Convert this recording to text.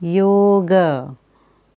yoga